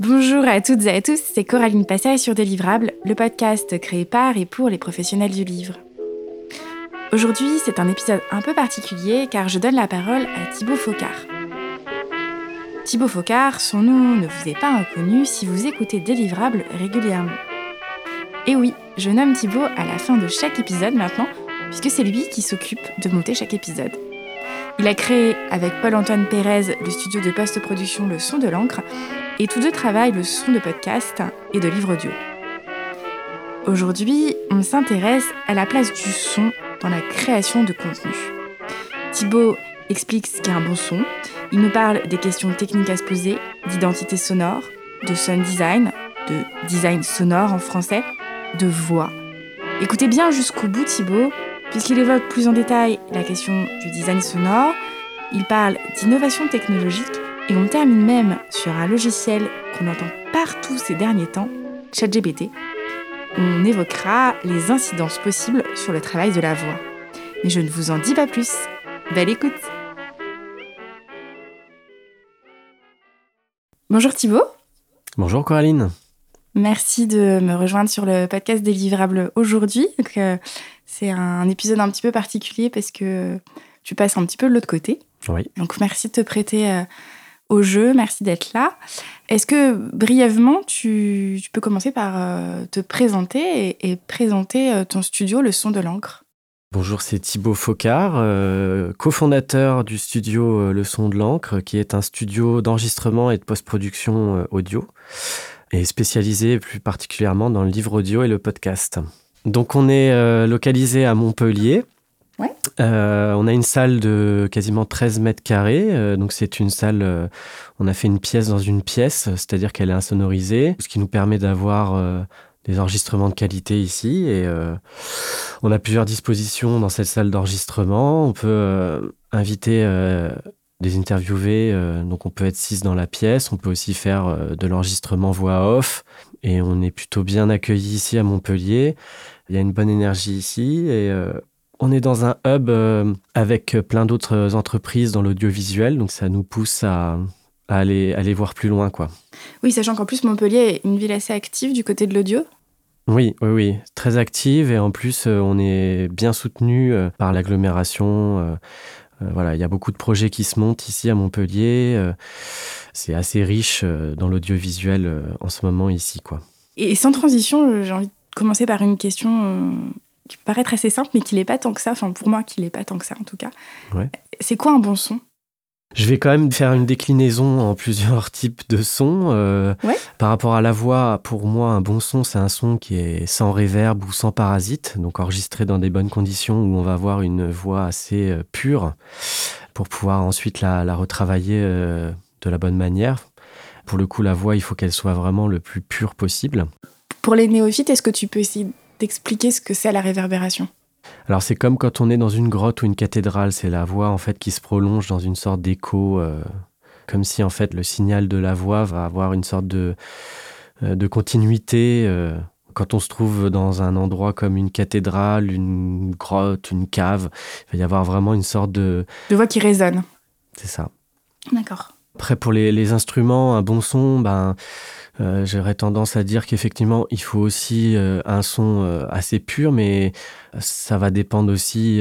Bonjour à toutes et à tous, c'est Coraline Passage sur Délivrable, le podcast créé par et pour les professionnels du livre. Aujourd'hui, c'est un épisode un peu particulier car je donne la parole à Thibaut Focard. Thibaut Focard, son nom ne vous est pas inconnu si vous écoutez Délivrable régulièrement. Et oui, je nomme Thibaut à la fin de chaque épisode maintenant, puisque c'est lui qui s'occupe de monter chaque épisode. Il a créé avec Paul-Antoine Pérez le studio de post-production Le Son de l'encre et tous deux travaillent le son de podcast et de livres audio. Aujourd'hui, on s'intéresse à la place du son dans la création de contenu. Thibaut explique ce qu'est un bon son, il nous parle des questions techniques à se poser, d'identité sonore, de sound design, de design sonore en français, de voix. Écoutez bien jusqu'au bout Thibaut, puisqu'il évoque plus en détail la question du design sonore, il parle d'innovation technologique et on termine même sur un logiciel qu'on entend partout ces derniers temps, ChatGPT. On évoquera les incidences possibles sur le travail de la voix. Mais je ne vous en dis pas plus. Belle écoute Bonjour Thibaut. Bonjour Coraline. Merci de me rejoindre sur le podcast des livrables aujourd'hui. Euh, c'est un épisode un petit peu particulier parce que tu passes un petit peu de l'autre côté. Oui. Donc merci de te prêter euh, au jeu. Merci d'être là. Est-ce que brièvement, tu, peux commencer par euh, te présenter et, présenter euh, ton studio Le Son de l'encre? Bonjour, c'est Thibaut Focard, euh, cofondateur du studio Le Son de l'encre, qui est un studio d'enregistrement et de post-production audio, et spécialisé plus particulièrement dans le livre audio et le podcast. Donc on est localisé à Montpellier, euh, on a une salle de quasiment 13 mètres carrés. Euh, donc, c'est une salle. Euh, on a fait une pièce dans une pièce, c'est-à-dire qu'elle est insonorisée, ce qui nous permet d'avoir des enregistrements de qualité ici. Et on a plusieurs dispositions dans cette salle d'enregistrement. On peut inviter des interviewés, donc on peut être six dans la pièce. On peut aussi faire de l'enregistrement voix off. Et on est plutôt bien accueilli ici à Montpellier. Il y a une bonne énergie ici et on est dans un hub euh, avec plein d'autres entreprises dans l'audiovisuel, donc ça nous pousse à, aller, aller voir plus loin. quoi. Oui, sachant qu'en plus Montpellier est une ville assez active du côté de l'audio. Oui, oui, oui, très active et en plus euh, on est bien soutenu euh, par l'agglomération. voilà, il y a beaucoup de projets qui se montent ici à Montpellier. C'est assez riche dans l'audiovisuel en ce moment ici, quoi. Et sans transition, j'ai envie de commencer par une question qui peut paraître assez simple, mais qui n'est pas tant que ça. Enfin, pour moi, qui n'est pas tant que ça, en tout cas. C'est quoi un bon son? Je vais quand même faire une déclinaison en plusieurs types de sons. Euh, par rapport à la voix, pour moi, un bon son, c'est un son qui est sans réverb ou sans parasite, donc enregistré dans des bonnes conditions où on va avoir une voix assez euh, pure pour pouvoir ensuite la, retravailler euh, de la bonne manière. Pour le coup, la voix, il faut qu'elle soit vraiment le plus pure possible. Pour les néophytes, est-ce que tu peux essayer d'expliquer ce que c'est la réverbération alors c'est comme quand on est dans une grotte ou une cathédrale, c'est la voix en fait qui se prolonge dans une sorte d'écho, euh, comme si en fait le signal de la voix va avoir une sorte de, euh, de continuité. Euh, quand on se trouve dans un endroit comme une cathédrale, une grotte, une cave, il va y avoir vraiment une sorte de... De voix qui résonne. C'est ça. D'accord. Après pour les, les, instruments, un bon son, ben euh, j'aurais tendance à dire qu'effectivement, il faut aussi euh, un son euh, assez pur, mais ça va dépendre aussi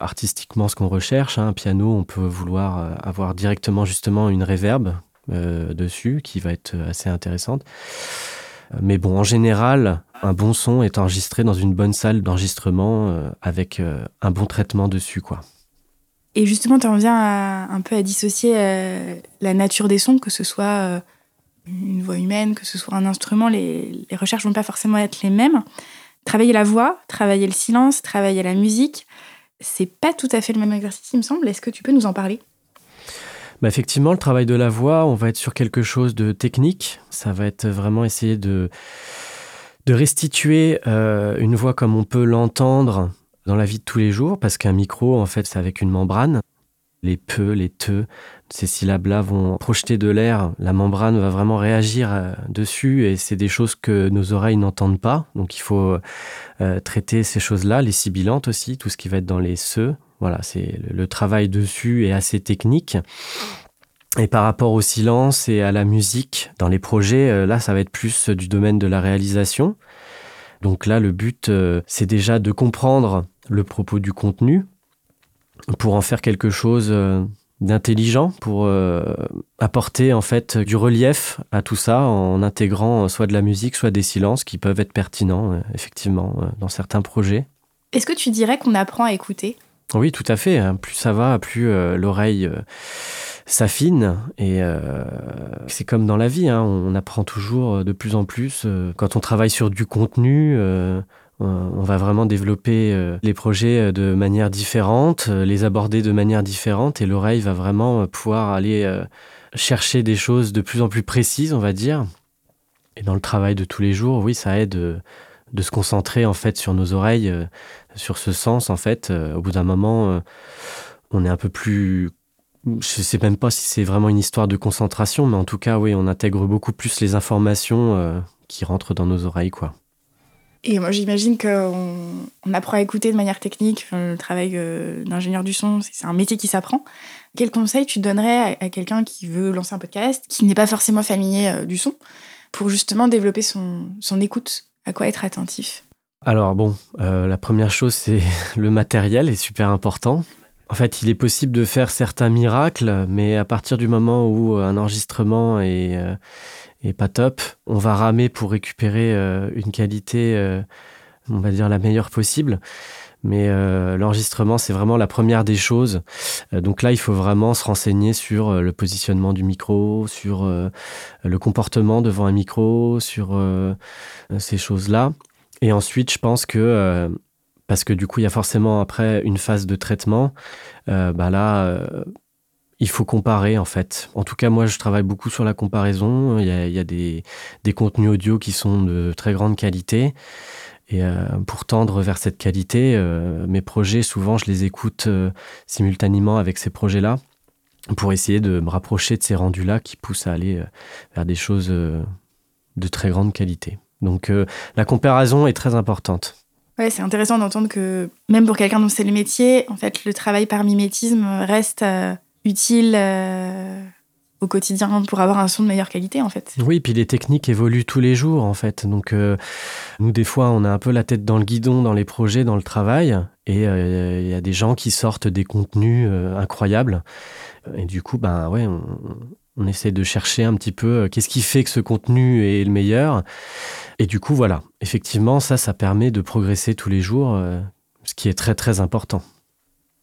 artistiquement ce qu'on recherche. Un hein. piano, on peut vouloir avoir directement justement une réverbe dessus qui va être assez intéressante. Mais bon, en général, un bon son est enregistré dans une bonne salle d'enregistrement avec un bon traitement dessus, quoi. Et justement, tu en viens un peu à dissocier la nature des sons, que ce soit une voix humaine, que ce soit un instrument, les, les recherches vont pas forcément être les mêmes. Travailler la voix, travailler le silence, travailler la musique, c'est pas tout à fait le même exercice, il me semble. Est-ce que tu peux nous en parler? Bah effectivement, le travail de la voix, on va être sur quelque chose de technique. Ça va être vraiment essayer de, restituer euh, une voix comme on peut l'entendre dans la vie de tous les jours, parce qu'un micro, en fait, c'est avec une membrane les peu, les te, ces syllabes-là vont projeter de l'air, la membrane va vraiment réagir euh, dessus et c'est des choses que nos oreilles n'entendent pas. Donc il faut euh, traiter ces choses-là, les sibilantes aussi, tout ce qui va être dans les se. Voilà, c'est le, travail dessus est assez technique. Et par rapport au silence et à la musique dans les projets, là, ça va être plus du domaine de la réalisation. Donc là, le but, c'est déjà de comprendre le propos du contenu pour en faire quelque chose d'intelligent pour euh, apporter en fait du relief à tout ça en intégrant soit de la musique, soit des silences qui peuvent être pertinents euh, effectivement euh, dans certains projets. Est-ce que tu dirais qu'on apprend à écouter? Oui, tout à fait. Hein. Plus ça va, plus l'oreille s'affine et c'est comme dans la vie. Hein. On apprend toujours de plus en plus. Quand on travaille sur du contenu, on va vraiment développer euh, les projets euh, de manière différente, euh, les aborder de manière différente et l'oreille va vraiment pouvoir aller chercher des choses de plus en plus précises, on va dire. Et dans le travail de tous les jours, oui, ça aide de se concentrer en fait sur nos oreilles, sur ce sens en fait. Au bout d'un moment, on est un peu plus je sais même pas si c'est vraiment une histoire de concentration, mais en tout cas, oui, on intègre beaucoup plus les informations qui rentrent dans nos oreilles, quoi. Et moi, j'imagine qu'on on apprend à écouter de manière technique. le travail euh, d'ingénieur du son, c'est un métier qui s'apprend. Quel conseil tu donnerais à, quelqu'un qui veut lancer un podcast, qui n'est pas forcément familier euh, du son, pour justement développer son, son écoute? À quoi être attentif? Alors bon, euh, la première chose, c'est le matériel est super important. En fait, il est possible de faire certains miracles, mais à partir du moment où un enregistrement est et pas top. On va ramer pour récupérer euh, une qualité, euh, on va dire la meilleure possible. Mais euh, l'enregistrement, c'est vraiment la première des choses. donc là, il faut vraiment se renseigner sur le positionnement du micro, sur le comportement devant un micro, sur ces choses-là. Et ensuite, je pense que parce que du coup, il y a forcément après une phase de traitement. bah là, il faut comparer en fait. En tout cas, moi, je travaille beaucoup sur la comparaison. Il y a, des, contenus audio qui sont de très grande qualité. Et euh, pour tendre vers cette qualité, euh, mes projets, souvent, je les écoute euh, simultanément avec ces projets-là pour essayer de me rapprocher de ces rendus-là qui poussent à aller vers des choses de très grande qualité. Donc, la comparaison est très importante. Ouais, c'est intéressant d'entendre que même pour quelqu'un dont c'est le métier, en fait, le travail par mimétisme reste utile euh, au quotidien pour avoir un son de meilleure qualité en fait. Oui, puis les techniques évoluent tous les jours en fait. Donc euh, nous des fois on a un peu la tête dans le guidon dans les projets, dans le travail et euh, il y a des gens qui sortent des contenus incroyables et du coup ben ouais on, on essaie de chercher un petit peu qu'est-ce qui fait que ce contenu est le meilleur et du coup voilà effectivement ça ça permet de progresser tous les jours ce qui est très très important.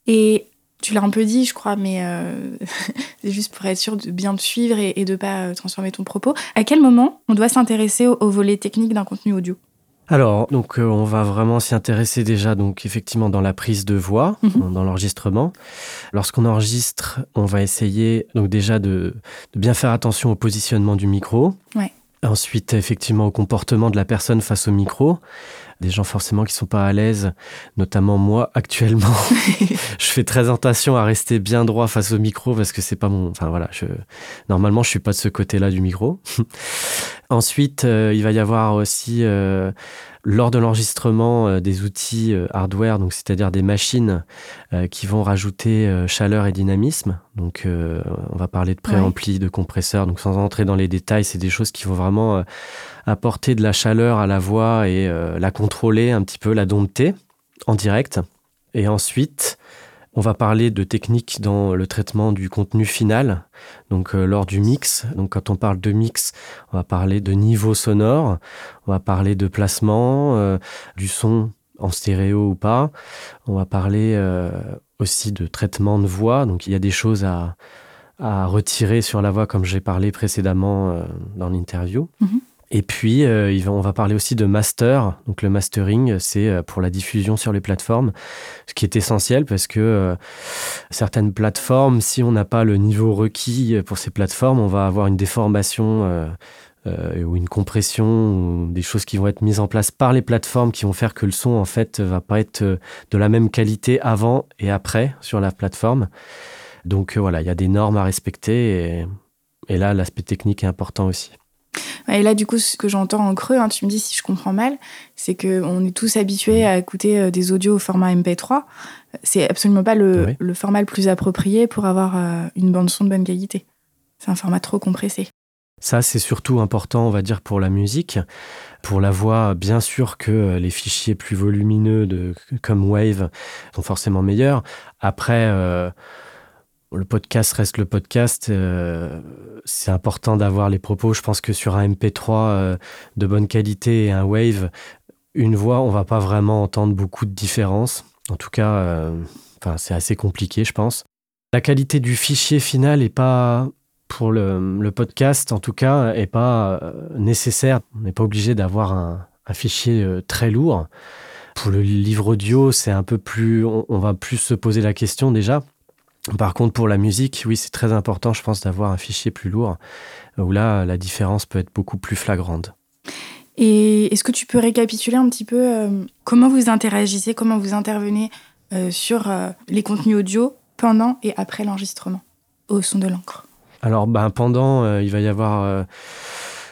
Et tu l'as un peu dit, je crois, mais euh, c'est juste pour être sûr de bien te suivre et, de ne pas euh, transformer ton propos. À quel moment on doit s'intéresser au, volet technique d'un contenu audio? Alors, donc, euh, on va vraiment s'y intéresser déjà, donc, effectivement, dans la prise de voix, mhm. dans l'enregistrement. Lorsqu'on enregistre, on va essayer, donc, déjà de, de, bien faire attention au positionnement du micro. Ouais. Ensuite, effectivement, au comportement de la personne face au micro des gens forcément qui sont pas à l'aise, notamment moi actuellement. je fais très attention à rester bien droit face au micro parce que c'est pas mon. Enfin voilà, je... normalement je suis pas de ce côté-là du micro. Ensuite, euh, il va y avoir aussi euh, lors de l'enregistrement euh, des outils hardware, donc c'est-à-dire des machines qui vont rajouter chaleur et dynamisme. Donc, on va parler de préampli, de compresseur. Donc, sans entrer dans les détails, c'est des choses qui vont vraiment apporter de la chaleur à la voix et la contrôler un petit peu, la dompter en direct. Et ensuite, on va parler de techniques dans le traitement du contenu final, donc euh, lors du mix. Donc quand on parle de mix, on va parler de niveau sonore, on va parler de placement, euh, du son en stéréo ou pas. On va parler euh, aussi de traitement de voix. Donc il y a des choses à, retirer sur la voix comme j'ai parlé précédemment dans l'interview. Mm-hmm. Et puis, euh, on va parler aussi de master. Donc, le mastering, c'est euh, pour la diffusion sur les plateformes, ce qui est essentiel parce que euh, certaines plateformes, si on n'a pas le niveau requis pour ces plateformes, on va avoir une déformation ou une compression, ou des choses qui vont être mises en place par les plateformes qui vont faire que le son, en fait, va pas être de la même qualité avant et après sur la plateforme. Donc, voilà, il y a des normes à respecter et là, l'aspect technique est important aussi. Et là, du coup, ce que j'entends en creux, hein, tu me dis si je comprends mal, c'est qu'on est tous habitués à écouter euh, des audios au format MP3. C'est absolument pas le, format le plus approprié pour avoir euh, une bande-son de bonne qualité. c'est un format trop compressé. Ça, c'est surtout important, on va dire, pour la musique. Pour la voix, bien sûr que les fichiers plus volumineux de, comme Wave sont forcément meilleurs. Après, euh, le podcast reste le podcast. Euh, c'est important d'avoir les propos. Je pense que sur un MP3 euh, de bonne qualité et un Wave, une voix, on va pas vraiment entendre beaucoup de différence. En tout cas, enfin, c'est assez compliqué, je pense. La qualité du fichier final n'est pas pour le, podcast, en tout cas, est pas euh, nécessaire. On n'est pas obligé d'avoir un, fichier euh, très lourd. Pour le livre audio, c'est un peu plus, on, va plus se poser la question déjà. Par contre, pour la musique, oui, c'est très important, je pense, d'avoir un fichier plus lourd, où là, la différence peut être beaucoup plus flagrante. Et est-ce que tu peux récapituler un petit peu euh, comment vous interagissez, comment vous intervenez sur les contenus audio pendant et après l'enregistrement au son de l'encre? Alors, ben, pendant, euh, il va y avoir euh,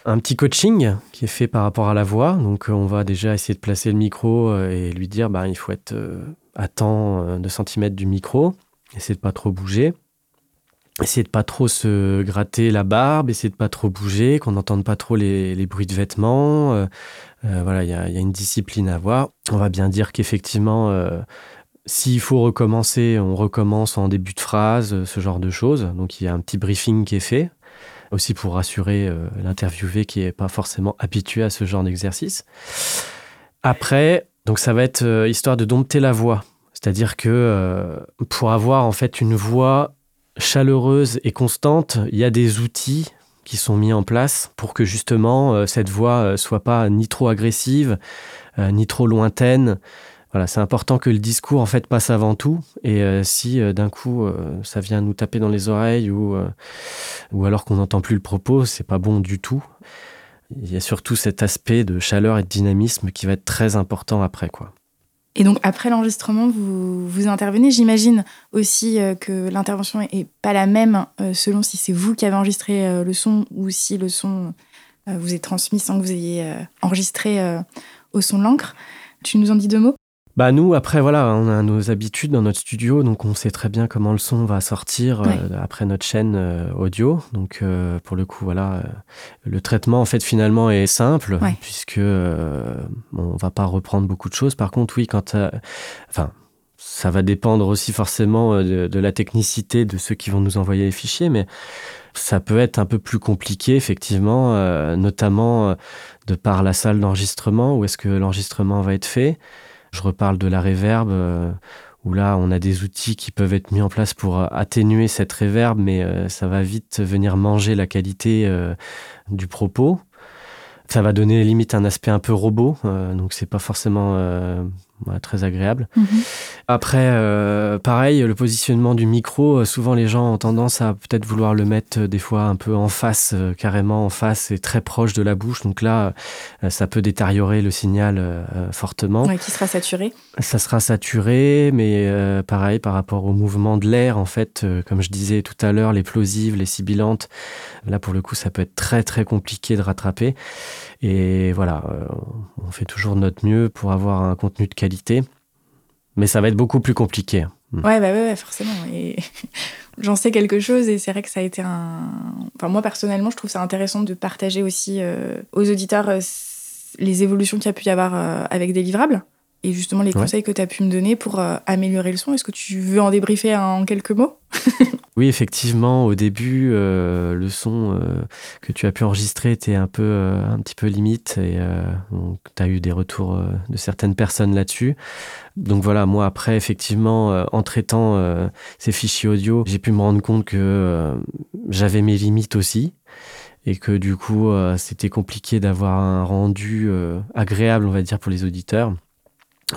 un petit coaching qui est fait par rapport à la voix. Donc, euh, on va déjà essayer de placer le micro et lui dire ben, il faut être à temps de centimètres du micro, essayer de pas trop bouger. Essayer de pas trop se gratter la barbe, essayer de pas trop bouger, qu'on n'entende pas trop les, bruits de vêtements. voilà, il y a, une discipline à avoir. On va bien dire qu'effectivement, s'il faut recommencer, on recommence en début de phrase, euh, ce genre de choses. Donc il y a un petit briefing qui est fait, aussi pour rassurer euh, l'interviewé qui n'est pas forcément habitué à ce genre d'exercice. Après, donc ça va être euh, histoire de dompter la voix. C'est-à-dire que pour avoir en fait une voix chaleureuse et constante, il y a des outils qui sont mis en place pour que justement cette voix soit pas ni trop agressive, ni trop lointaine, voilà, c'est important que le discours en fait passe avant tout. Et euh, si euh, d'un coup euh, ça vient nous taper dans les oreilles ou, ou alors qu'on n'entend plus le propos, c'est pas bon du tout. Il y a surtout cet aspect de chaleur et de dynamisme qui va être très important après, quoi. Et donc après l'enregistrement, vous, vous intervenez. J'imagine aussi que l'intervention est pas la même selon si c'est vous qui avez enregistré le son ou si le son vous est transmis sans que vous ayez enregistré au son de l'encre. Tu nous en dis deux mots? Bah nous, après, voilà, on a nos habitudes dans notre studio, donc on sait très bien comment le son va sortir euh, après notre chaîne euh, audio. Donc euh, pour le coup, voilà, le traitement en fait finalement est simple puisque on va pas reprendre beaucoup de choses. Par contre, oui, quand, enfin, ça va dépendre aussi forcément de, de, la technicité de ceux qui vont nous envoyer les fichiers, mais ça peut être un peu plus compliqué effectivement, notamment de par la salle d'enregistrement où est-ce que l'enregistrement va être fait. Je reparle de la réverb, euh, où là, on a des outils qui peuvent être mis en place pour euh, atténuer cette réverb, mais euh, ça va vite venir manger la qualité du propos. Ça va donner limite un aspect un peu robot, donc c'est pas forcément très agréable. Mhm. Après, euh, pareil, le positionnement du micro, euh, souvent les gens ont tendance à peut-être vouloir le mettre euh, des fois un peu en face, carrément en face et très proche de la bouche. Donc là, ça peut détériorer le signal fortement. qui sera saturé. Ça sera saturé, mais pareil, par rapport au mouvement de l'air, en fait, comme je disais tout à l'heure, les plosives, les sibilantes, là pour le coup, ça peut être très très compliqué de rattraper. Et voilà, on fait toujours de notre mieux pour avoir un contenu de qualité mais ça va être beaucoup plus compliqué. Hmm. Ouais, bah ouais, forcément. Et j'en sais quelque chose et c'est vrai que ça a été un. Enfin, moi personnellement, je trouve ça intéressant de partager aussi euh, aux auditeurs euh, les évolutions qu'il y a pu y avoir euh, avec des livrables et justement les conseils que tu as pu me donner pour améliorer le son. Est-ce que tu veux en débriefer en quelques mots? Oui, effectivement, au début, euh, le son euh, que tu as pu enregistrer était un peu, euh, un petit peu limite et tu as eu des retours de certaines personnes là-dessus. Donc voilà, moi après, effectivement, en traitant ces fichiers audio, j'ai pu me rendre compte que j'avais mes limites aussi et que du coup, c'était compliqué d'avoir un rendu agréable, on va dire, pour les auditeurs.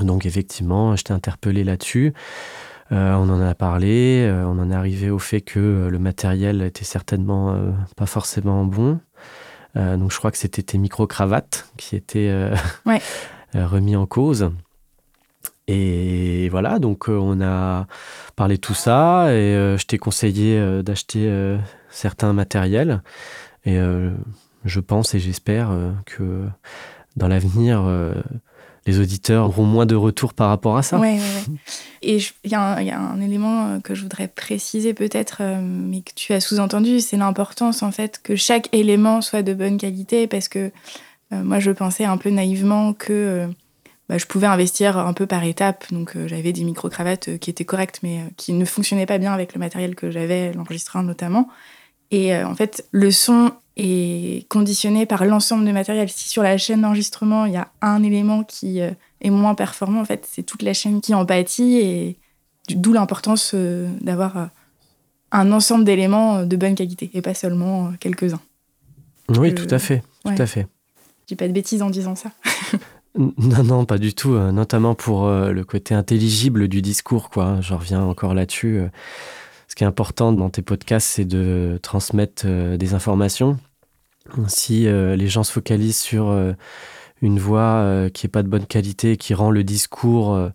Donc effectivement, je t'ai interpellé là-dessus. Euh, on en a parlé, euh, on en est arrivé au fait que euh, le matériel était certainement pas forcément bon. donc je crois que c'était tes micro-cravates qui étaient remis en cause. Et voilà, donc on a parlé de tout ça et je t'ai conseillé d'acheter certains matériels. Et je pense et j'espère que dans l'avenir, les auditeurs auront moins de retours par rapport à ça. Ouais, ouais. Et il y, a un élément que je voudrais préciser peut-être, mais que tu as sous-entendu, c'est l'importance en fait que chaque élément soit de bonne qualité parce que moi je pensais un peu naïvement que bah, je pouvais investir un peu par étapes. Donc euh, j'avais des micro-cravates euh, qui étaient correctes, mais euh, qui ne fonctionnaient pas bien avec le matériel que j'avais, l'enregistreur notamment. Et en fait, le son est conditionné par l'ensemble du matériel. Si sur la chaîne d'enregistrement, il y a un élément qui est moins performant, en fait, c'est toute la chaîne qui en pâtit. Et d'où l'importance d'avoir un ensemble d'éléments de bonne qualité et pas seulement quelques-uns. Oui, tout à fait. Tout à fait. Je dis pas de bêtises en disant ça. Non, non, pas du tout. Euh, notamment pour euh, le côté intelligible du discours, quoi. Je reviens encore là-dessus. Euh. Ce qui est important dans tes podcasts, c'est de transmettre des informations. Si les gens se focalisent sur une voix qui n'est pas de bonne qualité, qui rend le discours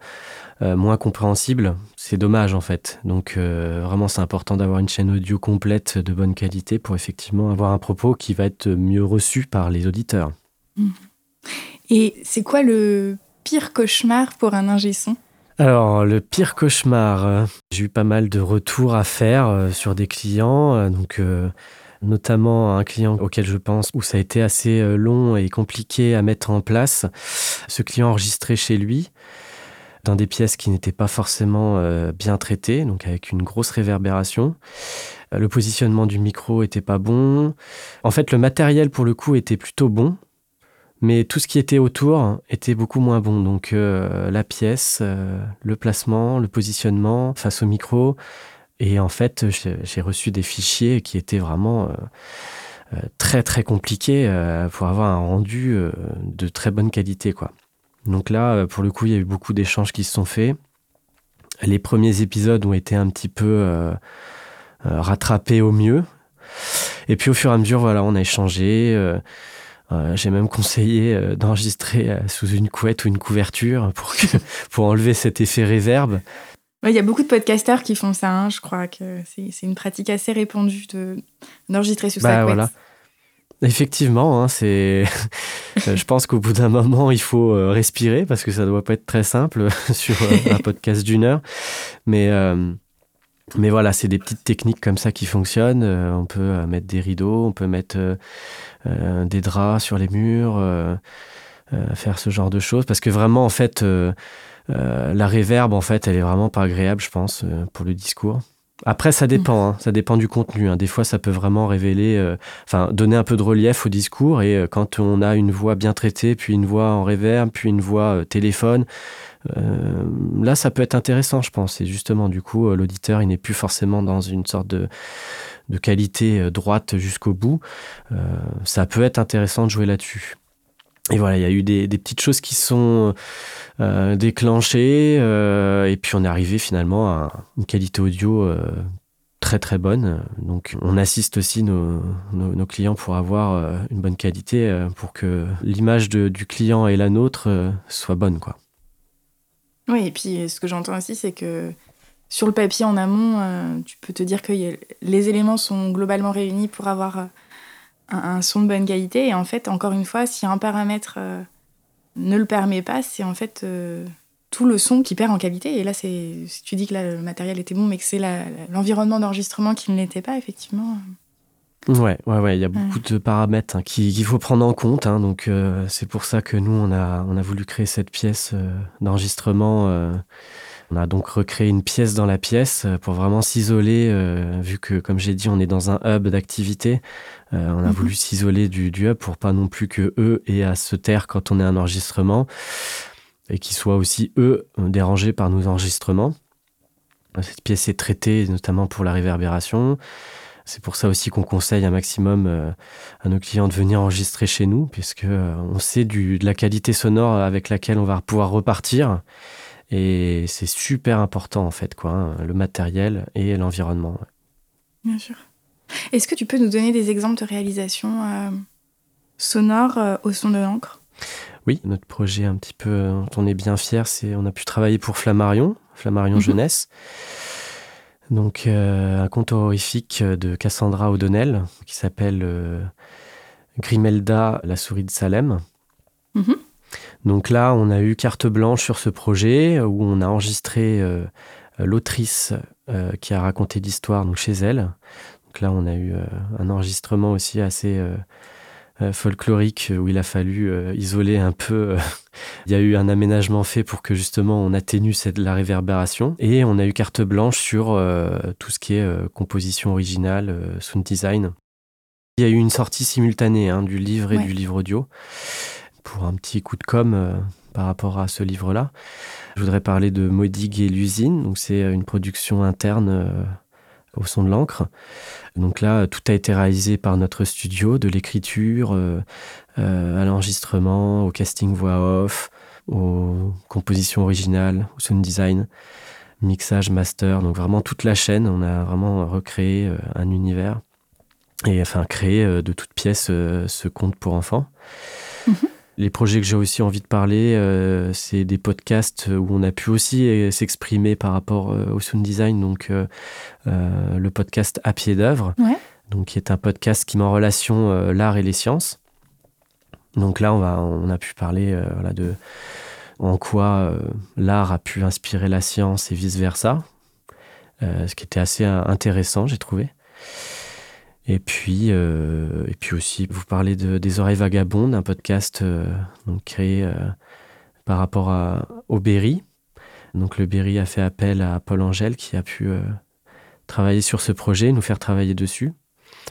moins compréhensible, c'est dommage en fait. Donc vraiment, c'est important d'avoir une chaîne audio complète de bonne qualité pour effectivement avoir un propos qui va être mieux reçu par les auditeurs. Mmh. Et c'est quoi le pire cauchemar pour un ingé son? Alors, le pire cauchemar, euh, j'ai eu pas mal de retours à faire euh, sur des clients, euh, donc notamment un client auquel je pense où ça a été assez long et compliqué à mettre en place. Ce client enregistré chez lui dans des pièces qui n'étaient pas forcément bien traitées, donc avec une grosse réverbération. Le positionnement du micro était pas bon. En fait, le matériel pour le coup était plutôt bon, mais tout ce qui était autour était beaucoup moins bon. Donc euh, la pièce, euh, le placement, le positionnement face au micro. Et en fait, j'ai reçu des fichiers qui étaient vraiment euh, très très compliqués pour avoir un rendu de très bonne qualité. Quoi. Donc là, pour le coup, il y a eu beaucoup d'échanges qui se sont faits. Les premiers épisodes ont été un petit peu rattrapés au mieux. Et puis au fur et à mesure, voilà, on a échangé. Euh, j'ai même conseillé euh, d'enregistrer euh, sous une couette ou une couverture pour, pour enlever cet effet réverb. Il y a beaucoup de podcasteurs qui font ça, hein, je crois que c'est une pratique assez répandue d'enregistrer sous sa bah, couette. Voilà. Effectivement, hein, c'est. je pense qu'au bout d'un moment, il faut respirer parce que ça ne doit pas être très simple sur un podcast d'une heure. Mais mais voilà, c'est des petites techniques comme ça qui fonctionnent. Euh, on peut euh, mettre des rideaux, on peut mettre euh, des draps sur les murs, faire ce genre de choses. Parce que vraiment, en fait, la réverbe, en fait, elle est vraiment pas agréable, je pense, pour le discours. Après, ça dépend, hein. ça dépend du contenu. Hein. Des fois, ça peut vraiment révéler, enfin, donner un peu de relief au discours. Et quand on a une voix bien traitée, puis une voix en réverb, puis une voix téléphone, euh, là, ça peut être intéressant, je pense. Et justement, du coup, euh, l'auditeur, il n'est plus forcément dans une sorte de, de qualité euh, droite jusqu'au bout. ça peut être intéressant de jouer là-dessus. Et voilà, il y a eu des, petites choses qui sont déclenchées, et puis on est arrivé finalement à une qualité audio très très bonne. Donc on assiste aussi nos, nos, clients pour avoir une bonne qualité, pour que l'image du client et la nôtre soit bonne, quoi. Oui, et puis ce que j'entends aussi, c'est que sur le papier en amont, euh, tu peux te dire que les éléments sont globalement réunis pour avoir euh, un, son de bonne qualité. Et en fait, encore une fois, si un paramètre euh, ne le permet pas, c'est en fait tout le son qui perd en qualité. Et là, c'est si tu dis que le matériel était bon, mais que c'est l'environnement d'enregistrement qui ne l'était pas, effectivement. Ouais, ouais, ouais. Il y a beaucoup de paramètres hein, qu'il faut prendre en compte. Hein, donc, euh, c'est pour ça que nous, on a, on a voulu créer cette pièce euh, d'enregistrement. Euh. on a donc recréé une pièce dans la pièce pour vraiment s'isoler, vu que, comme j'ai dit, on est dans un hub d'activité. on a mhm. voulu s'isoler du, du, hub pour pas non plus que eux aient à se taire quand on est un enregistrement et qu'ils soient aussi, eux, dérangés par nos enregistrements. Cette pièce est traitée notamment pour la réverbération. C'est pour ça aussi qu'on conseille un maximum euh, à nos clients de venir enregistrer chez nous, puisque euh, on sait du, de la qualité sonore avec laquelle on va pouvoir repartir. Et c'est super important en fait, quoi, hein, le matériel et l'environnement. Bien sûr. Est-ce que tu peux nous donner des exemples de réalisation euh, sonore au son de l'encre? Oui, notre projet un petit peu dont on est bien fier, c'est on a pu travailler pour Flammarion, Flammarion mhm. Jeunesse. Donc, euh, un conte horrifique de Cassandra O'Donnell qui s'appelle euh, Grimelda, la souris de Salem. Mhm. Donc là, on a eu carte blanche sur ce projet où on a enregistré l'autrice qui a raconté l'histoire donc chez elle. Donc là, on a eu un enregistrement aussi assez euh, folklorique où il a fallu euh, isoler un peu. Euh, il y a eu un aménagement fait pour que justement on atténue cette, la réverbération. Et on a eu carte blanche sur tout ce qui est composition originale, sound design. Il y a eu une sortie simultanée hein, du livre et du livre audio pour un petit coup de com par rapport à ce livre-là. Je voudrais parler de Modig et l'usine. Donc c'est une production interne au son de l'encre. Donc là, tout a été réalisé par notre studio, de l'écriture euh, euh, à l'enregistrement, au casting voix off, aux compositions originales, au sound design, mixage, master. Donc vraiment toute la chaîne, on a vraiment recréé euh, un univers et enfin créé de toutes pièces ce conte pour enfants. Mhm. Les projets que j'ai aussi envie de parler, euh, c'est des podcasts où on a pu aussi euh, s'exprimer par rapport euh, au sound design. Donc, le podcast À pied d'œuvre, donc qui est un podcast qui met en relation l'art et les sciences. Donc là, on, va, on a pu parler voilà, de en quoi l'art a pu inspirer la science et vice versa, ce qui était assez intéressant, j'ai trouvé. Et puis, euh, et puis aussi, vous parlez de, des Oreilles Vagabondes, un podcast euh, créé euh, par rapport à, au Berry. Donc le Berry a fait appel à Paul Angèle qui a pu travailler sur ce projet, nous faire travailler dessus.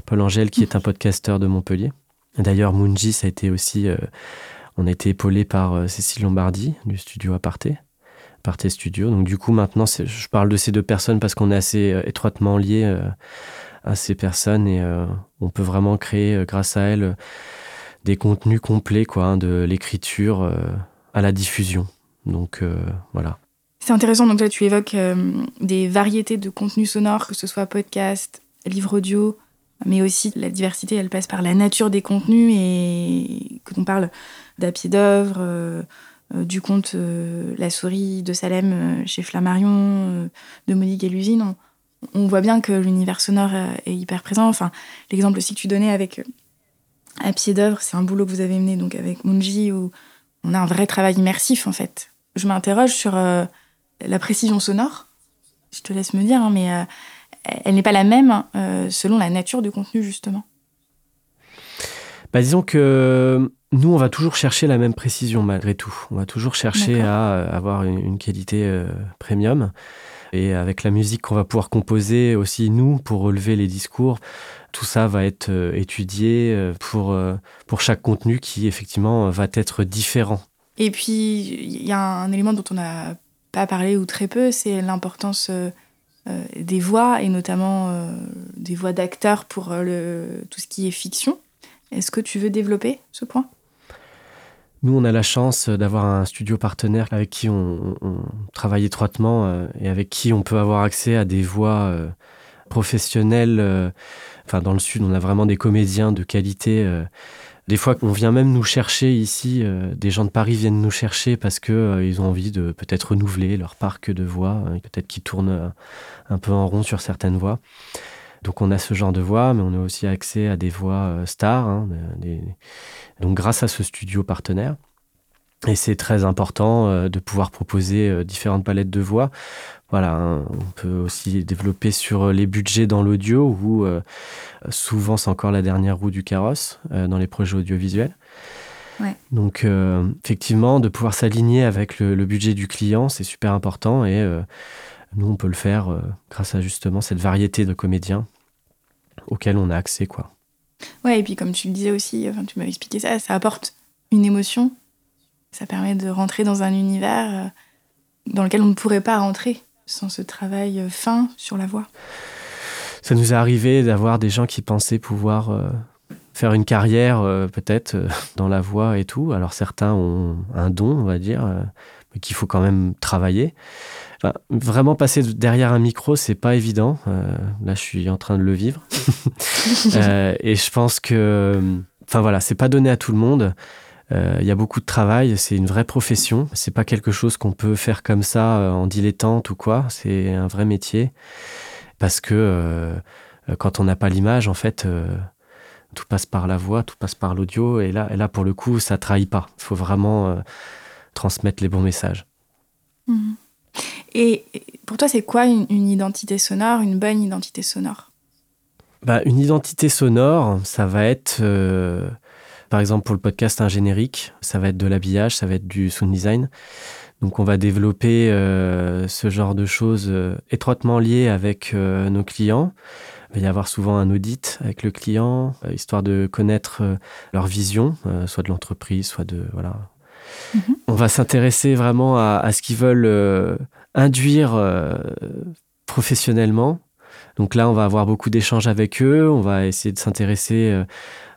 Paul Angèle qui est un podcasteur de Montpellier. D'ailleurs, Munji, ça a été aussi, on a été épaulé par Cécile Lombardi du studio Aparté. Aparté Studio. Donc du coup, maintenant, je parle de ces deux personnes parce qu'on est assez étroitement liés à ces personnes et euh, on peut vraiment créer euh, grâce à elles des contenus complets quoi, hein, de l'écriture euh, à la diffusion. Donc voilà. C'est intéressant, donc là tu évoques des variétés de contenus sonores, que ce soit podcast, livre audio, mais aussi la diversité, elle passe par la nature des contenus et que l'on parle d'À pied d'œuvre, du conte La souris de Salem chez Flammarion, de Monique et l'usine voit bien que l'univers sonore euh, est hyper présent. Enfin, l'exemple aussi que tu donnais avec euh, À pied d'œuvre, c'est un boulot que vous avez mené donc avec Munji où on a un vrai travail immersif en fait. Je m'interroge sur euh, la précision sonore. Je te laisse me dire, hein, mais elle n'est pas la même selon la nature du contenu justement. Bah, disons que nous, on va toujours chercher la même précision malgré tout. On va toujours chercher à avoir une, qualité premium et avec la musique qu'on va pouvoir composer aussi nous pour relever les discours. Tout ça va être euh, étudié euh, pour, euh, pour chaque contenu qui effectivement va être différent. Et puis, il y a un élément dont on n'a pas parlé ou très peu, c'est l'importance des voix et notamment des voix d'acteurs pour tout ce qui est fiction. Est-ce que tu veux développer ce point? Nous, on a la chance d'avoir un studio partenaire avec qui on, travaille étroitement euh, et avec qui on peut avoir accès à des voix euh, professionnelles. Euh, enfin, dans le Sud, on a vraiment des comédiens de qualité. Des fois, on vient même nous chercher ici. des gens de Paris viennent nous chercher parce que ils ont envie de peut-être renouveler leur parc de voix, hein, peut-être qu'ils tournent un peu en rond sur certaines voix. Donc on a ce genre de voix, mais on a aussi accès à des voix stars, hein, donc grâce à ce studio partenaire. Et c'est très important euh, de pouvoir proposer euh, différentes palettes de voix. Voilà, hein, on peut aussi développer sur euh, les budgets dans l'audio, où souvent c'est encore la dernière roue du carrosse dans les projets audiovisuels. Donc effectivement, de pouvoir s'aligner avec le, budget du client, c'est super important et nous on peut le faire grâce à justement cette variété de comédiens auxquels on a accès, quoi. Ouais, et puis comme tu le disais aussi, enfin, tu m'avais expliqué ça, ça apporte une émotion. Ça permet de rentrer dans un univers euh, dans lequel on ne pourrait pas rentrer sans ce travail euh, fin sur la voix. Ça nous est arrivé d'avoir des gens qui pensaient pouvoir euh, faire une carrière peut-être dans la voix et tout. Alors certains ont un don, on va dire, mais qu'il faut quand même travailler vraiment passer derrière un micro, c'est pas évident. Euh, là, je suis en train de le vivre. Euh, et je pense que, enfin voilà, c'est pas donné à tout le monde. Euh, il y a beaucoup de travail, c'est une vraie profession. C'est pas quelque chose qu'on peut faire comme ça en dilettante ou quoi. C'est un vrai métier parce que quand on n'a pas l'image, en fait, tout passe par la voix, tout passe par l'audio. Et là, et là, pour le coup, ça trahit pas. Il faut vraiment transmettre les bons messages. Mhm. Et pour toi, c'est quoi une, identité sonore, une bonne identité sonore? Bah, Une identité sonore, ça va être, euh, par exemple pour le podcast, un générique, ça va être de l'habillage, ça va être du sound design. Donc on va développer euh, ce genre de choses euh, étroitement liées avec nos clients. Il va y avoir souvent un audit avec le client, histoire de connaître leur vision, soit de l'entreprise, soit de voilà, Mhm. On va s'intéresser vraiment à, ce qu'ils veulent euh, induire euh, professionnellement. Donc là, on va avoir beaucoup d'échanges avec eux. On va essayer de s'intéresser. Euh,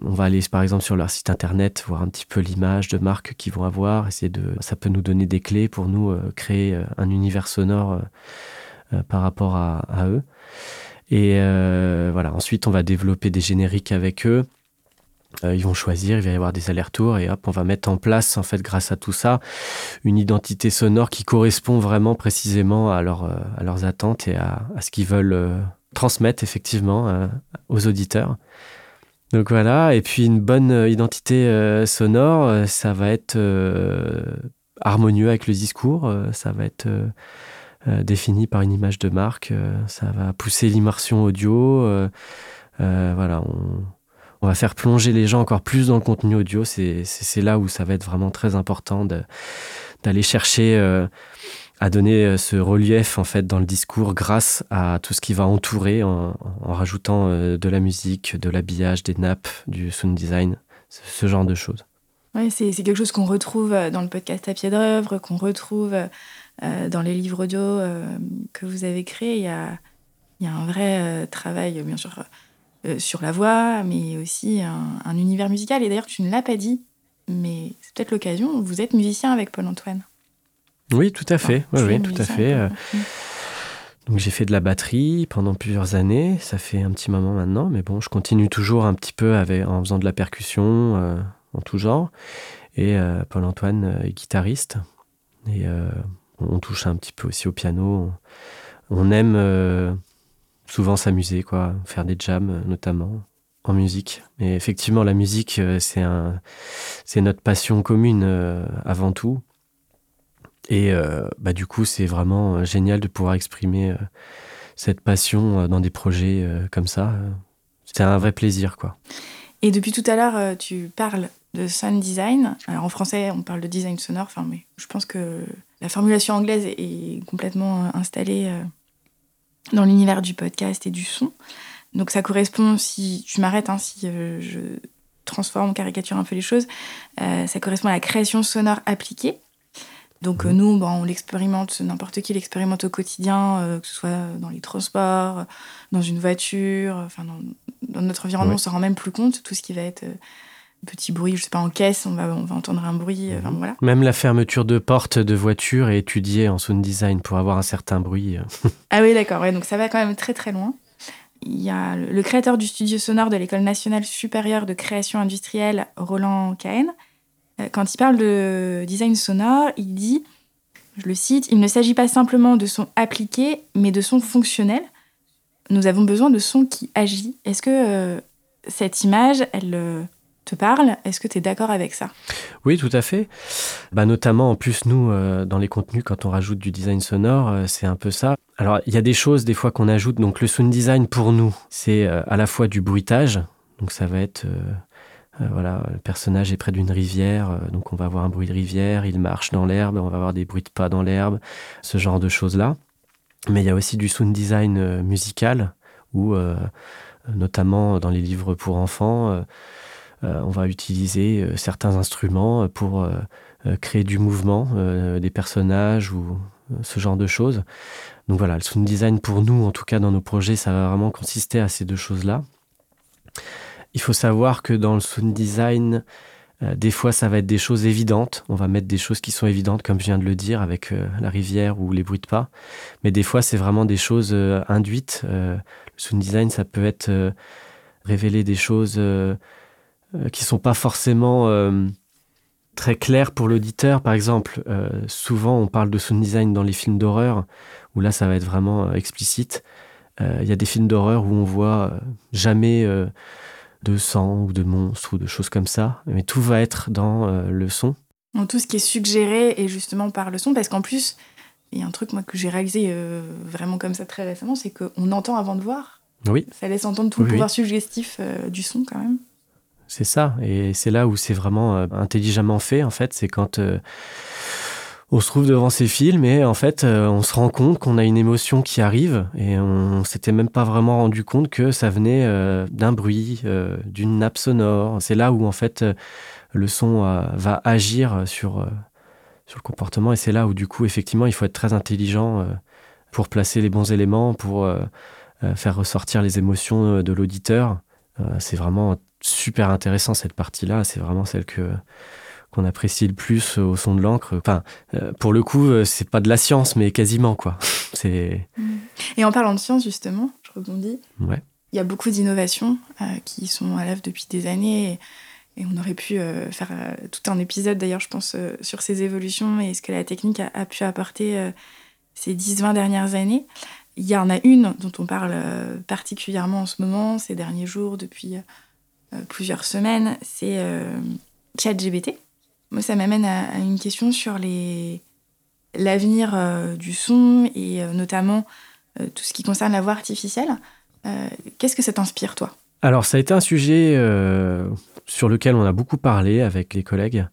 on va aller, par exemple, sur leur site internet, voir un petit peu l'image de marque qu'ils vont avoir. Essayer de, ça peut nous donner des clés pour nous créer un univers sonore par rapport à, à eux. Et voilà. Ensuite, on va développer des génériques avec eux. Euh, ils vont choisir, il va y avoir des allers-retours et hop, on va mettre en place, en fait, grâce à tout ça, une identité sonore qui correspond vraiment précisément à, euh, leurs attentes et à, ce qu'ils veulent euh, transmettre effectivement aux auditeurs. Donc voilà, et puis une bonne identité sonore, ça va être harmonieux avec le discours, ça va être défini par une image de marque, ça va pousser l'immersion audio. voilà, on va faire plonger les gens encore plus dans le contenu audio. C'est là où ça va être vraiment très important d'aller chercher euh, à donner euh, ce relief en fait dans le discours grâce à tout ce qui va entourer en, rajoutant euh, de la musique, de l'habillage, des nappes, du sound design, ce genre de choses. Ouais, c'est quelque chose qu'on retrouve dans le podcast à pied d'œuvre, qu'on retrouve dans les livres audio que vous avez créés. Il y a, il y a un vrai travail, bien sûr euh, sur la voix, mais aussi un, univers musical. Et d'ailleurs, tu ne l'as pas dit, mais c'est peut-être l'occasion. Vous êtes musicien avec Paul-Antoine. Oui, tout à fait. oui, tout à fait. Euh. Donc j'ai fait de la batterie pendant plusieurs années. Ça fait un petit moment maintenant, mais bon, je continue toujours un petit peu avec, en faisant de la percussion euh, en tout genre. Et Paul-Antoine est guitariste. Et on touche un petit peu aussi au piano. On, aime souvent s'amuser, quoi, faire des jams euh, notamment en musique. Mais effectivement, la musique, euh, c'est un, c'est notre passion commune euh, avant tout. Et bah, du coup, c'est vraiment génial de pouvoir exprimer cette passion dans des projets comme ça. C'est un vrai plaisir, quoi. Et depuis tout à l'heure, tu parles de sound design. Alors en français, on parle de design sonore, enfin, mais je pense que la formulation anglaise est complètement installée dans l'univers du podcast et du son. Donc ça correspond, si tu m'arrêtes, hein, si euh, je transforme, caricature un peu les choses, euh, ça correspond à la création sonore appliquée. Donc euh, mhm. nous, bon, on l'expérimente, n'importe qui l'expérimente au quotidien, que ce soit dans les transports, dans une voiture, enfin dans, notre environnement, on on s'en rend même plus compte, tout ce qui va être petit bruit, je sais pas, en caisse, on va, on va entendre un bruit. Euh, mhm. voilà. Même la fermeture de porte de voiture est étudiée en sound design pour avoir un certain bruit. Euh. ah oui, d'accord, ouais, donc ça va quand même très très loin. Il y a le, créateur du studio sonore de l'École nationale supérieure de création industrielle, Roland Cahen. Euh, quand il parle de design sonore, il dit, je le cite, Il ne s'agit pas simplement de son appliqué, mais de son fonctionnel. Nous avons besoin de son qui agit. Est-ce que cette image, elle te parle. Est-ce que tu es d'accord avec ça? Oui, tout à fait. Bah, notamment, en plus, nous, euh, dans les contenus, quand on rajoute du design sonore, euh, c'est un peu ça. Alors, il y a des choses, des fois, qu'on ajoute. Donc, le sound design, pour nous, c'est euh, à la fois du bruitage. Donc, ça va être... voilà, le personnage est près d'une rivière, donc on va avoir un bruit de rivière, il marche dans l'herbe, on va avoir des bruits de pas dans l'herbe, ce genre de choses-là. Mais il y a aussi du sound design musical, où, notamment dans les livres pour enfants, on va utiliser euh, certains instruments pour euh, créer du mouvement, des personnages ou ce genre de choses. Donc voilà, le sound design pour nous, en tout cas dans nos projets, ça va vraiment consister à ces deux choses-là. Il faut savoir que dans le sound design, des fois, ça va être des choses évidentes. On va mettre des choses qui sont évidentes, comme je viens de le dire, avec la rivière ou les bruits de pas. Mais des fois, c'est vraiment des choses induites. le sound design, ça peut être révéler des choses euh, qui sont pas forcément euh, très clairs pour l'auditeur. Par exemple, euh, souvent on parle de sound design dans les films d'horreur, où là ça va être vraiment explicite. Il y a des films d'horreur où on voit jamais de sang ou de monstres ou de choses comme ça. Mais tout va être dans le son. Tout ce qui est suggéré est justement par le son, parce qu'en plus, il y a un truc moi que j'ai réalisé vraiment comme ça très récemment, c'est qu'on entend avant de voir. Oui. Ça laisse entendre tout le pouvoir suggestif du son quand même. C'est ça, et c'est là où c'est vraiment intelligemment fait en fait, c'est quand on se trouve devant ces films et en fait, euh, on se rend compte qu'on a une émotion qui arrive et on s'était même pas vraiment rendu compte que ça venait euh, d'un bruit, euh, d'une nappe sonore. C'est là où en fait le son va agir sur, sur le comportement et c'est là où du coup, effectivement, il faut être très intelligent pour placer les bons éléments, pour faire ressortir les émotions de l'auditeur. c'est vraiment super intéressant cette partie-là. C'est vraiment celle que qu'on apprécie le plus au son de l'encre. Enfin, euh, pour le coup, euh, c'est pas de la science, mais quasiment quoi. C'est. Et en parlant de science justement, je rebondis. Ouais. Il y a beaucoup d'innovations euh, qui sont à l'œuvre depuis des années. Et, on aurait pu faire tout un épisode, d'ailleurs, je pense, sur ces évolutions et ce que la technique a, pu apporter ces 10-20 dernières années. Il y en a une dont on parle particulièrement en ce moment, ces derniers jours, depuis plusieurs semaines, c'est ChatGBT. Moi, ça m'amène à, une question sur l'avenir euh, du son et euh, notamment euh, tout ce qui concerne la voix artificielle. Qu'est-ce que ça t'inspire, toi? Alors, ça a été un sujet sur lequel on a beaucoup parlé avec les collègues.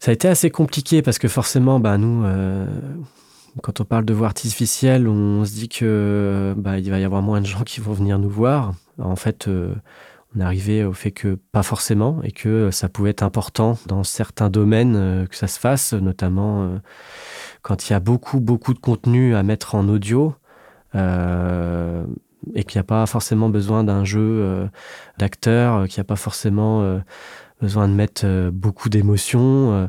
Ça a été assez compliqué parce que forcément, bah, nous, quand on parle de voix artificielle, on se dit que bah, il va y avoir moins de gens qui vont venir nous voir. En fait, on au fait que pas forcément et que ça pouvait être important dans certains domaines euh, que ça se fasse, notamment euh, quand il y a beaucoup, beaucoup de contenu à mettre en audio. Euh, et qu'il n'y a pas forcément besoin d'un jeu d'acteur, qu'il n'y a pas forcément besoin de mettre beaucoup d'émotions.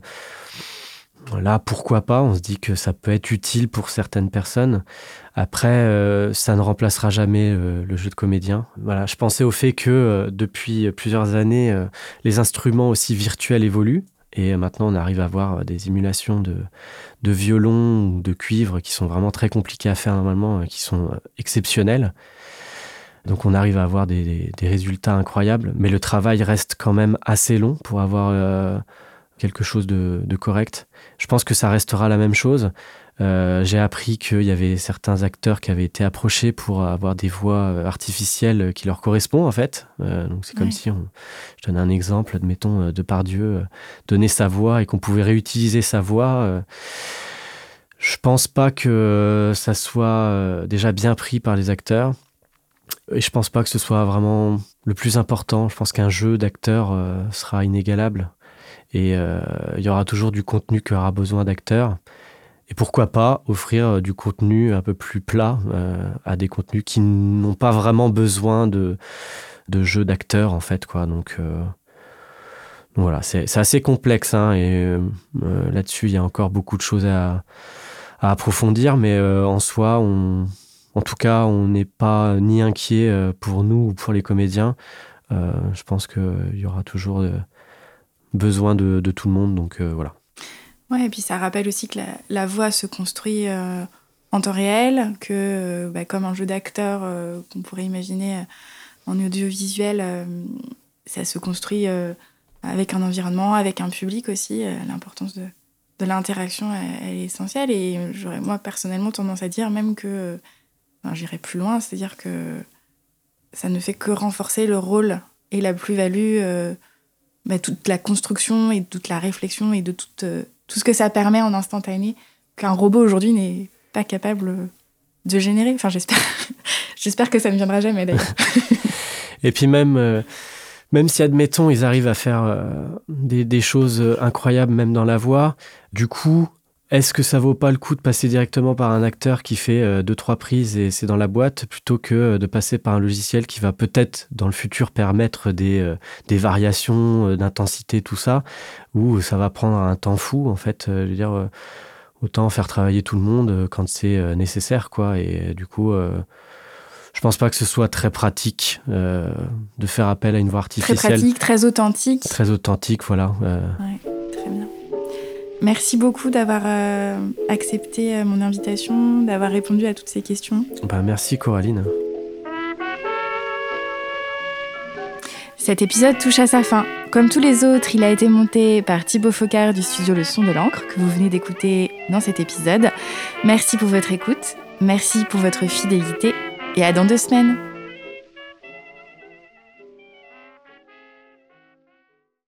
Là, pourquoi pas On se dit que ça peut être utile pour certaines personnes. Après, euh, ça ne remplacera jamais euh, le jeu de comédien. Voilà, je pensais au fait que euh, depuis plusieurs années, les instruments aussi virtuels évoluent. Et maintenant, on arrive à avoir des émulations de, violon ou de cuivre qui sont vraiment très compliquées à faire normalement, qui sont exceptionnelles. Donc on arrive à avoir des, résultats incroyables, mais le travail reste quand même assez long pour avoir quelque chose de, de, correct. Je pense que ça restera la même chose. Euh, j'ai appris qu'il y avait certains acteurs qui avaient été approchés pour avoir des voix euh, artificielles qui leur correspondent en fait. Euh, donc c'est comme si on, je donne un exemple, admettons de Pardieu donnait sa voix et qu'on pouvait réutiliser sa voix. je pense pas que ça soit déjà bien pris par les acteurs. Et je pense pas que ce soit vraiment le plus important. Je pense qu'un jeu d'acteurs sera inégalable. Et il y aura toujours du contenu qui aura besoin d'acteurs. Et pourquoi pas offrir euh, du contenu un peu plus plat euh, à des contenus qui n'ont pas vraiment besoin de, de jeux d'acteurs, en fait. Quoi. Donc, euh, voilà, c'est assez complexe. Hein, et là-dessus, il y a encore beaucoup de choses à, à approfondir. Mais en soi, on, en tout cas, on n'est pas ni inquiet pour nous ou pour les comédiens. je pense qu'il y aura toujours besoin de, tout le monde. Donc voilà. Ouais, et puis ça rappelle aussi que la, voix se construit euh, en temps réel, que euh, bah, comme un jeu d'acteur euh, qu'on pourrait imaginer en audiovisuel, ça se construit avec un environnement, avec un public aussi. L'importance de, de l'interaction, elle, est essentielle. Et j'aurais moi personnellement tendance à dire même que, enfin, j'irais plus loin, c'est-à-dire que ça ne fait que renforcer le rôle et la plus-value, bah, toute la construction et toute la réflexion et de toute tout ce que ça permet en instantané qu'un robot aujourd'hui n'est pas capable de générer. Enfin, j'espère, j'espère que ça ne viendra jamais d'ailleurs. Et puis même, euh, même si admettons ils arrivent à faire euh, des, des, choses incroyables même dans la voix, du coup, est-ce que ça vaut pas le coup de passer directement par un acteur qui fait euh, deux trois prises et c'est dans la boîte plutôt que de passer par un logiciel qui va peut-être dans le futur permettre des, euh, des variations euh, d'intensité tout ça ou ça va prendre un temps fou en fait je veux dire autant faire travailler tout le monde quand c'est nécessaire quoi et du coup je pense pas que ce soit très pratique de faire appel à une voix artificielle. Très pratique, très authentique. Très authentique, voilà. Ouais. Merci beaucoup d'avoir euh, accepté euh, mon invitation, d'avoir répondu à toutes ces questions. Bah, merci Coraline. Cet épisode touche à sa fin. Comme tous les autres, il a été monté par Thibaut Focard du studio Le Son de l'encre que vous venez d'écouter dans cet épisode. Merci pour votre écoute, merci pour votre fidélité et à dans deux semaines.